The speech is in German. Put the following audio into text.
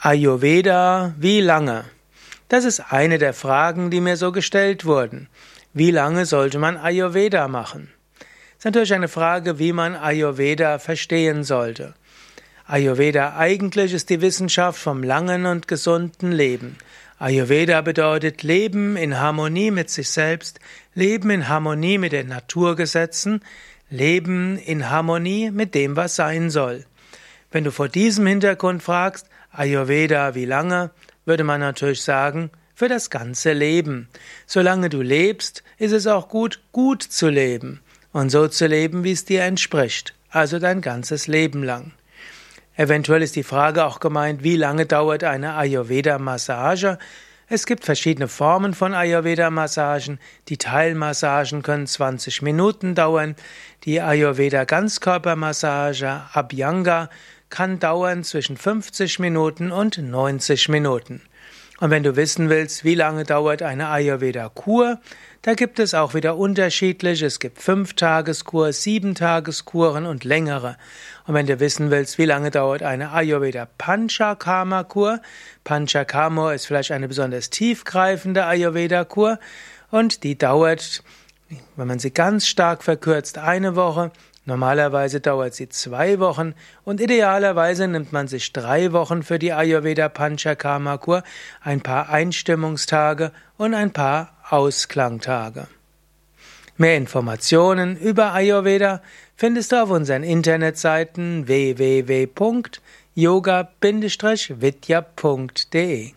Ayurveda, wie lange? Das ist eine der Fragen, die mir so gestellt wurden. Wie lange sollte man Ayurveda machen? Das ist natürlich eine Frage, wie man Ayurveda verstehen sollte. Ayurveda eigentlich ist die Wissenschaft vom langen und gesunden Leben. Ayurveda bedeutet Leben in Harmonie mit sich selbst, Leben in Harmonie mit den Naturgesetzen, Leben in Harmonie mit dem, was sein soll. Wenn du vor diesem Hintergrund fragst, Ayurveda wie lange, würde man natürlich sagen, für das ganze Leben. Solange du lebst, ist es auch gut, gut zu leben und so zu leben, wie es dir entspricht, also dein ganzes Leben lang. Eventuell ist die Frage auch gemeint, wie lange dauert eine Ayurveda-Massage? Es gibt verschiedene Formen von Ayurveda-Massagen. Die Teilmassagen können 20 Minuten dauern. Die Ayurveda-Ganzkörpermassage Abhyanga kann dauern zwischen 50 Minuten und 90 Minuten. Und wenn du wissen willst, wie lange dauert eine Ayurveda-Kur, da gibt es auch wieder unterschiedliche. Es gibt Fünf-Tageskur, Sieben-Tageskuren und längere. Und wenn du wissen willst, wie lange dauert eine Ayurveda Panchakarma-Kur, Panchakarma ist vielleicht eine besonders tiefgreifende Ayurveda-Kur und die dauert, wenn man sie ganz stark verkürzt, eine Woche. Normalerweise dauert sie zwei Wochen und idealerweise nimmt man sich drei Wochen für die Ayurveda Panchakarma Kur, ein paar Einstimmungstage und ein paar Ausklangtage. Mehr Informationen über Ayurveda findest du auf unseren Internetseiten www.yoga-vidya.de